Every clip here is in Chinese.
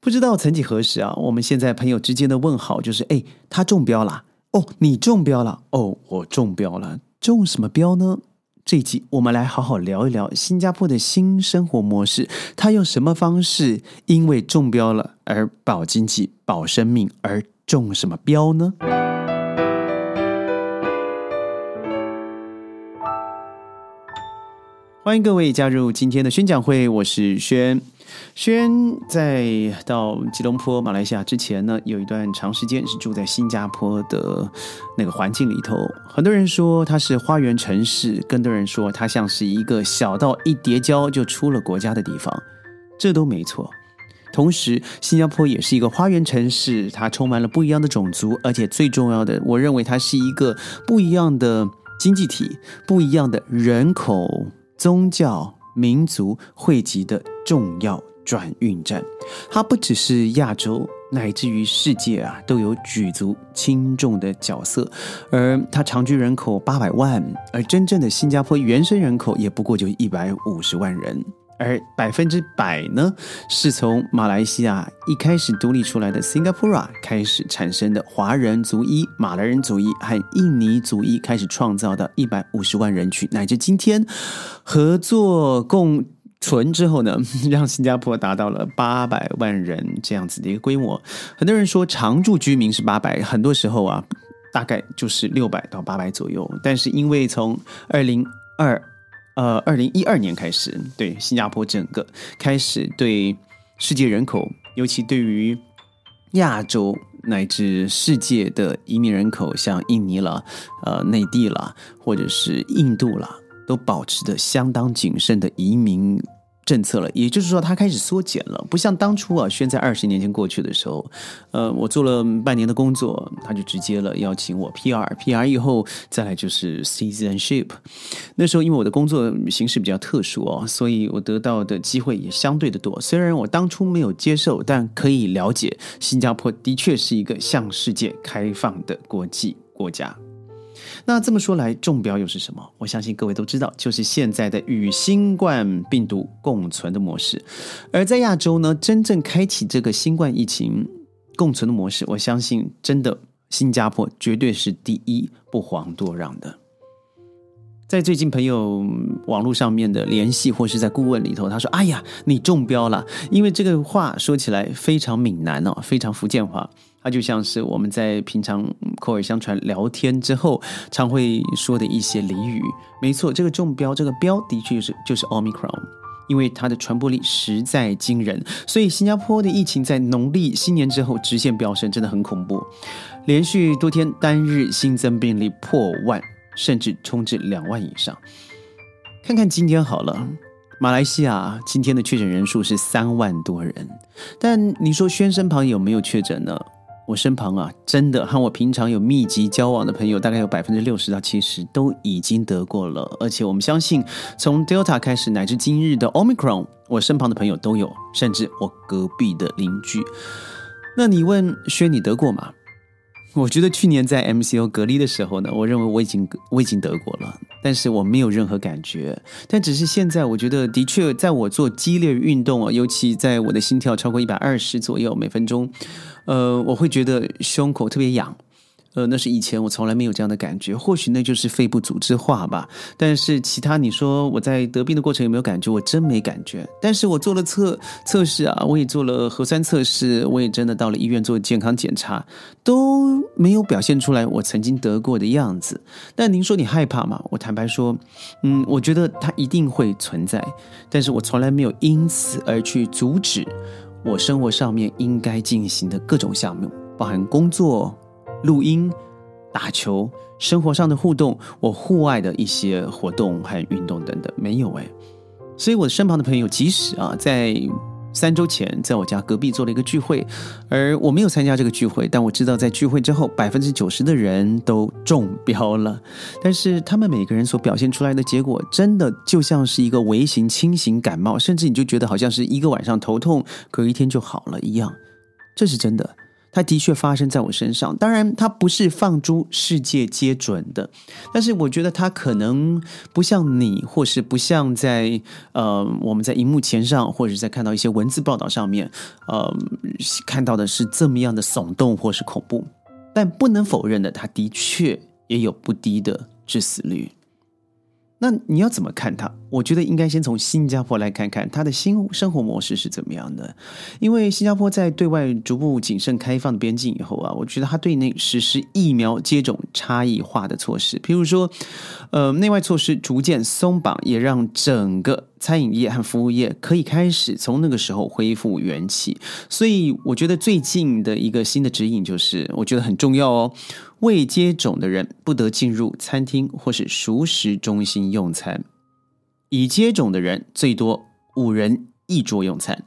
不知道曾几何时啊，我们现在朋友之间的问好就是：哎，他中标了哦，你中标了哦，我中标了，中什么标呢？这一集我们来好好聊一聊新加坡的新生活模式，他用什么方式因为中标了而保经济、保生命，而中什么标呢？欢迎各位加入今天的宣讲会，我是轩。轩在到吉隆坡马来西亚之前呢，有一段长时间是住在新加坡的那个环境里头。很多人说它是花园城市，更多人说它像是一个小到一叠胶就出了国家的地方，这都没错。同时，新加坡也是一个花园城市，它充满了不一样的种族，而且最重要的，我认为它是一个不一样的经济体，不一样的人口、宗教。民族汇集的重要转运站，它不只是亚洲，乃至于世界啊，都有举足轻重的角色。而它常居人口八百万，而真正的新加坡原生人口也不过就一百五十万人。而百分之百呢，是从马来西亚一开始独立出来的 Singapore 开始产生的华人族裔、马来人族裔和印尼族裔开始创造的一百五十万人群，乃至今天合作共存之后呢，让新加坡达到了八百万人这样子的一个规模。很多人说常住居民是八百，很多时候啊，大概就是六百到八百左右。但是因为从二零二呃，二零一二年开始，对新加坡整个开始对世界人口，尤其对于亚洲乃至世界的移民人口，像印尼了、呃内地了，或者是印度了，都保持着相当谨慎的移民。政策了，也就是说，它开始缩减了，不像当初啊，宣在二十年前过去的时候，呃，我做了半年的工作，他就直接了邀请我 PR，PR 以后再来就是 citizenship。那时候因为我的工作形式比较特殊哦，所以我得到的机会也相对的多。虽然我当初没有接受，但可以了解，新加坡的确是一个向世界开放的国际国家。那这么说来，中标又是什么？我相信各位都知道，就是现在的与新冠病毒共存的模式。而在亚洲呢，真正开启这个新冠疫情共存的模式，我相信真的新加坡绝对是第一，不遑多让的。在最近朋友网络上面的联系，或是在顾问里头，他说：“哎呀，你中标了。”因为这个话说起来非常闽南哦，非常福建话。它就像是我们在平常口耳相传聊天之后，常会说的一些俚语。没错，这个中标，这个标的确就是就是 Omicron，因为它的传播力实在惊人。所以新加坡的疫情在农历新年之后直线飙升，真的很恐怖。连续多天单日新增病例破万，甚至冲至两万以上。看看今天好了，马来西亚今天的确诊人数是三万多人，但你说轩身旁有没有确诊呢？我身旁啊，真的和我平常有密集交往的朋友，大概有百分之六十到七十都已经得过了。而且我们相信，从 Delta 开始乃至今日的 Omicron，我身旁的朋友都有，甚至我隔壁的邻居。那你问轩，你得过吗？我觉得去年在 MCO 隔离的时候呢，我认为我已经我已经得过了，但是我没有任何感觉。但只是现在，我觉得的确，在我做激烈运动啊，尤其在我的心跳超过一百二十左右每分钟。呃，我会觉得胸口特别痒，呃，那是以前我从来没有这样的感觉，或许那就是肺部组织化吧。但是其他你说我在得病的过程有没有感觉？我真没感觉。但是我做了测测试啊，我也做了核酸测试，我也真的到了医院做健康检查，都没有表现出来我曾经得过的样子。但您说你害怕吗？我坦白说，嗯，我觉得它一定会存在，但是我从来没有因此而去阻止。我生活上面应该进行的各种项目，包含工作、录音、打球、生活上的互动，我户外的一些活动和运动等等，没有哎。所以我身旁的朋友，即使啊在。三周前，在我家隔壁做了一个聚会，而我没有参加这个聚会，但我知道在聚会之后，百分之九十的人都中标了。但是他们每个人所表现出来的结果，真的就像是一个微型轻型感冒，甚至你就觉得好像是一个晚上头痛，隔一天就好了一样。这是真的。它的确发生在我身上。当然，它不是放诸世界皆准的，但是我觉得它可能不像你，或是不像在呃我们在荧幕前上，或者是在看到一些文字报道上面，呃看到的是这么样的耸动或是恐怖。但不能否认的，它的确也有不低的致死率。那你要怎么看他？我觉得应该先从新加坡来看看他的新生活模式是怎么样的。因为新加坡在对外逐步谨慎开放边境以后啊，我觉得它对内实施疫苗接种差异化的措施，譬如说，呃，内外措施逐渐松绑，也让整个餐饮业和服务业可以开始从那个时候恢复元气。所以，我觉得最近的一个新的指引就是，我觉得很重要哦。未接种的人不得进入餐厅或是熟食中心用餐，已接种的人最多五人一桌用餐。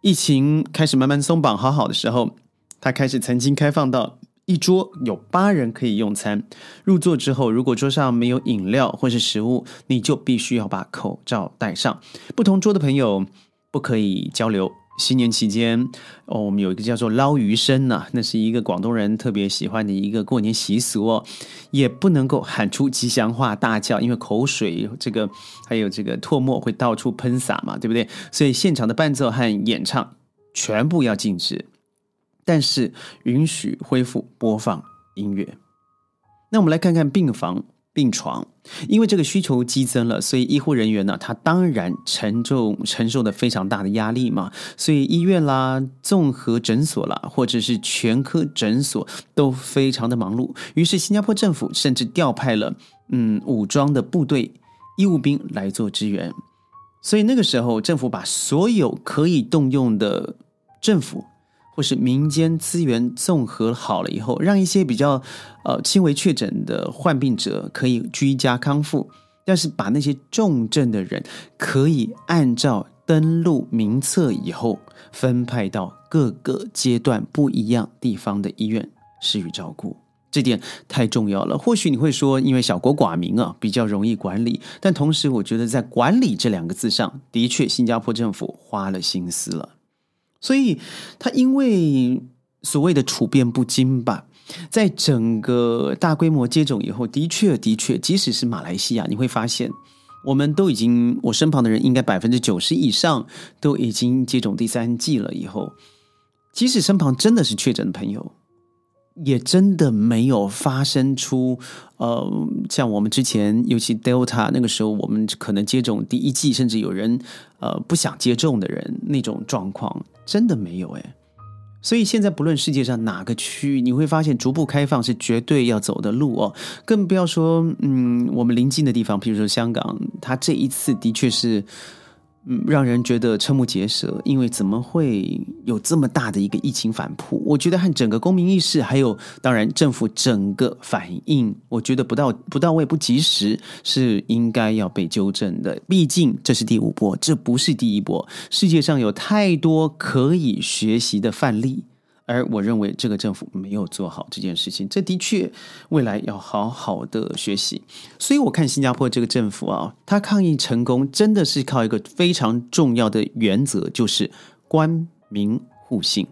疫情开始慢慢松绑好好的时候，他开始曾经开放到一桌有八人可以用餐。入座之后，如果桌上没有饮料或是食物，你就必须要把口罩戴上。不同桌的朋友不可以交流。新年期间，哦，我们有一个叫做捞鱼生呐，那是一个广东人特别喜欢的一个过年习俗哦，也不能够喊出吉祥话大叫，因为口水这个还有这个唾沫会到处喷洒嘛，对不对？所以现场的伴奏和演唱全部要禁止，但是允许恢复播放音乐。那我们来看看病房。病床，因为这个需求激增了，所以医护人员呢，他当然承重承受的非常大的压力嘛。所以医院啦、综合诊所啦，或者是全科诊所都非常的忙碌。于是新加坡政府甚至调派了嗯武装的部队、医务兵来做支援。所以那个时候，政府把所有可以动用的政府。或是民间资源综合好了以后，让一些比较呃轻微确诊的患病者可以居家康复，但是把那些重症的人可以按照登录名册以后分派到各个阶段不一样地方的医院施予照顾，这点太重要了。或许你会说，因为小国寡民啊，比较容易管理，但同时我觉得在管理这两个字上的确，新加坡政府花了心思了。所以，他因为所谓的处变不惊吧，在整个大规模接种以后，的确，的确，即使是马来西亚，你会发现，我们都已经，我身旁的人应该百分之九十以上都已经接种第三剂了。以后，即使身旁真的是确诊的朋友。也真的没有发生出，呃，像我们之前，尤其 Delta 那个时候，我们可能接种第一剂，甚至有人呃不想接种的人那种状况，真的没有哎。所以现在不论世界上哪个区域，你会发现逐步开放是绝对要走的路哦，更不要说嗯，我们临近的地方，比如说香港，它这一次的确是。嗯，让人觉得瞠目结舌，因为怎么会有这么大的一个疫情反扑？我觉得和整个公民意识，还有当然政府整个反应，我觉得不到不到位、不及时，是应该要被纠正的。毕竟这是第五波，这不是第一波。世界上有太多可以学习的范例。而我认为这个政府没有做好这件事情，这的确未来要好好的学习。所以我看新加坡这个政府啊，他抗疫成功真的是靠一个非常重要的原则，就是官民互信。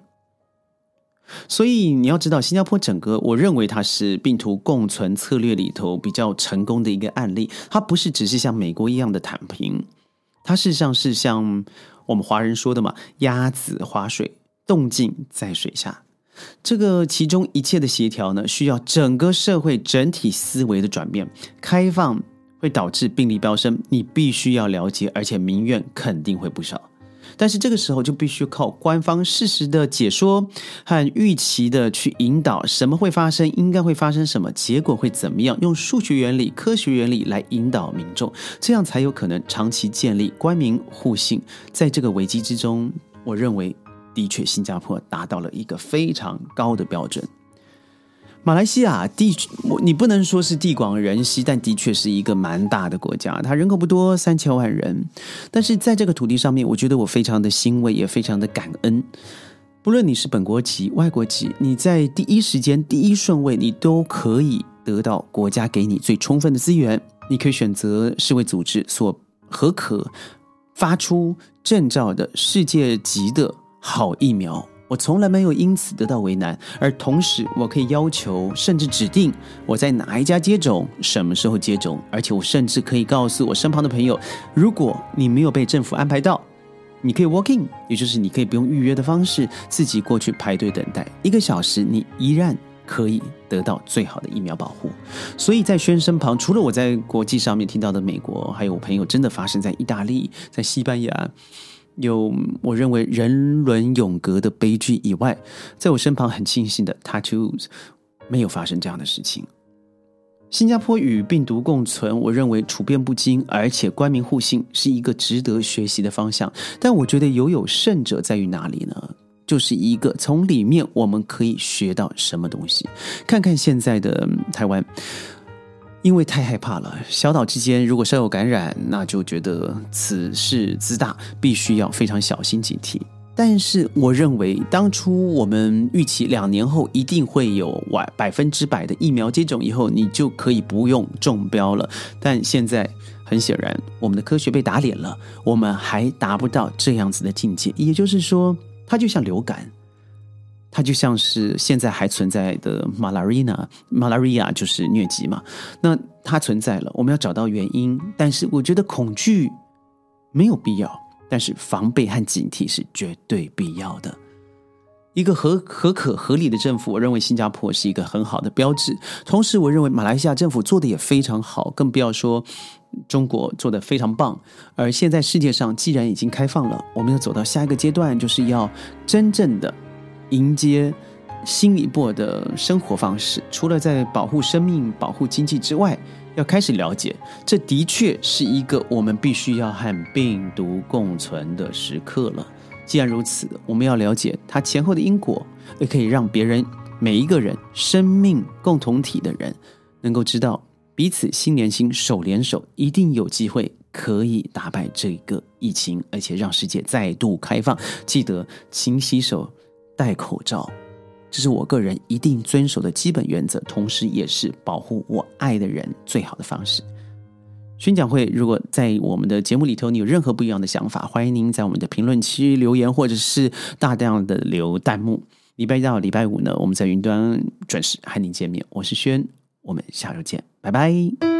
所以你要知道，新加坡整个，我认为它是病毒共存策略里头比较成功的一个案例。它不是只是像美国一样的躺平，它事实上是像我们华人说的嘛，鸭子划水。动静在水下，这个其中一切的协调呢，需要整个社会整体思维的转变。开放会导致病例飙升，你必须要了解，而且民怨肯定会不少。但是这个时候就必须靠官方事实的解说和预期的去引导，什么会发生，应该会发生什么，结果会怎么样，用数学原理、科学原理来引导民众，这样才有可能长期建立官民互信。在这个危机之中，我认为。的确，新加坡达到了一个非常高的标准。马来西亚地，你不能说是地广人稀，但的确是一个蛮大的国家。它人口不多，三千万人，但是在这个土地上面，我觉得我非常的欣慰，也非常的感恩。不论你是本国籍、外国籍，你在第一时间、第一顺位，你都可以得到国家给你最充分的资源。你可以选择世卫组织所合可发出证照的世界级的。好疫苗，我从来没有因此得到为难，而同时我可以要求甚至指定我在哪一家接种，什么时候接种，而且我甚至可以告诉我身旁的朋友，如果你没有被政府安排到，你可以 walk in，也就是你可以不用预约的方式自己过去排队等待一个小时，你依然可以得到最好的疫苗保护。所以在轩身旁，除了我在国际上面听到的美国，还有我朋友真的发生在意大利、在西班牙。有我认为人伦永隔的悲剧以外，在我身旁很庆幸的，Tattoos 没有发生这样的事情。新加坡与病毒共存，我认为处变不惊，而且官民互信是一个值得学习的方向。但我觉得犹有甚者在于哪里呢？就是一个从里面我们可以学到什么东西。看看现在的台湾。因为太害怕了，小岛之间如果稍有感染，那就觉得此事自大，必须要非常小心警惕。但是，我认为当初我们预期两年后一定会有百百分之百的疫苗接种以后，你就可以不用中标了。但现在很显然，我们的科学被打脸了，我们还达不到这样子的境界。也就是说，它就像流感。它就像是现在还存在的 malaria，malaria 就是疟疾嘛。那它存在了，我们要找到原因。但是我觉得恐惧没有必要，但是防备和警惕是绝对必要的。一个合合可合理的政府，我认为新加坡是一个很好的标志。同时，我认为马来西亚政府做的也非常好，更不要说中国做的非常棒。而现在世界上既然已经开放了，我们要走到下一个阶段，就是要真正的。迎接新一波的生活方式，除了在保护生命、保护经济之外，要开始了解，这的确是一个我们必须要和病毒共存的时刻了。既然如此，我们要了解它前后的因果，也可以让别人每一个人生命共同体的人，能够知道彼此心连心、手连手，一定有机会可以打败这个疫情，而且让世界再度开放。记得勤洗手。戴口罩，这是我个人一定遵守的基本原则，同时也是保护我爱的人最好的方式。宣讲会，如果在我们的节目里头你有任何不一样的想法，欢迎您在我们的评论区留言，或者是大量的留弹幕。礼拜一到礼拜五呢，我们在云端准时和您见面。我是轩，我们下周见，拜拜。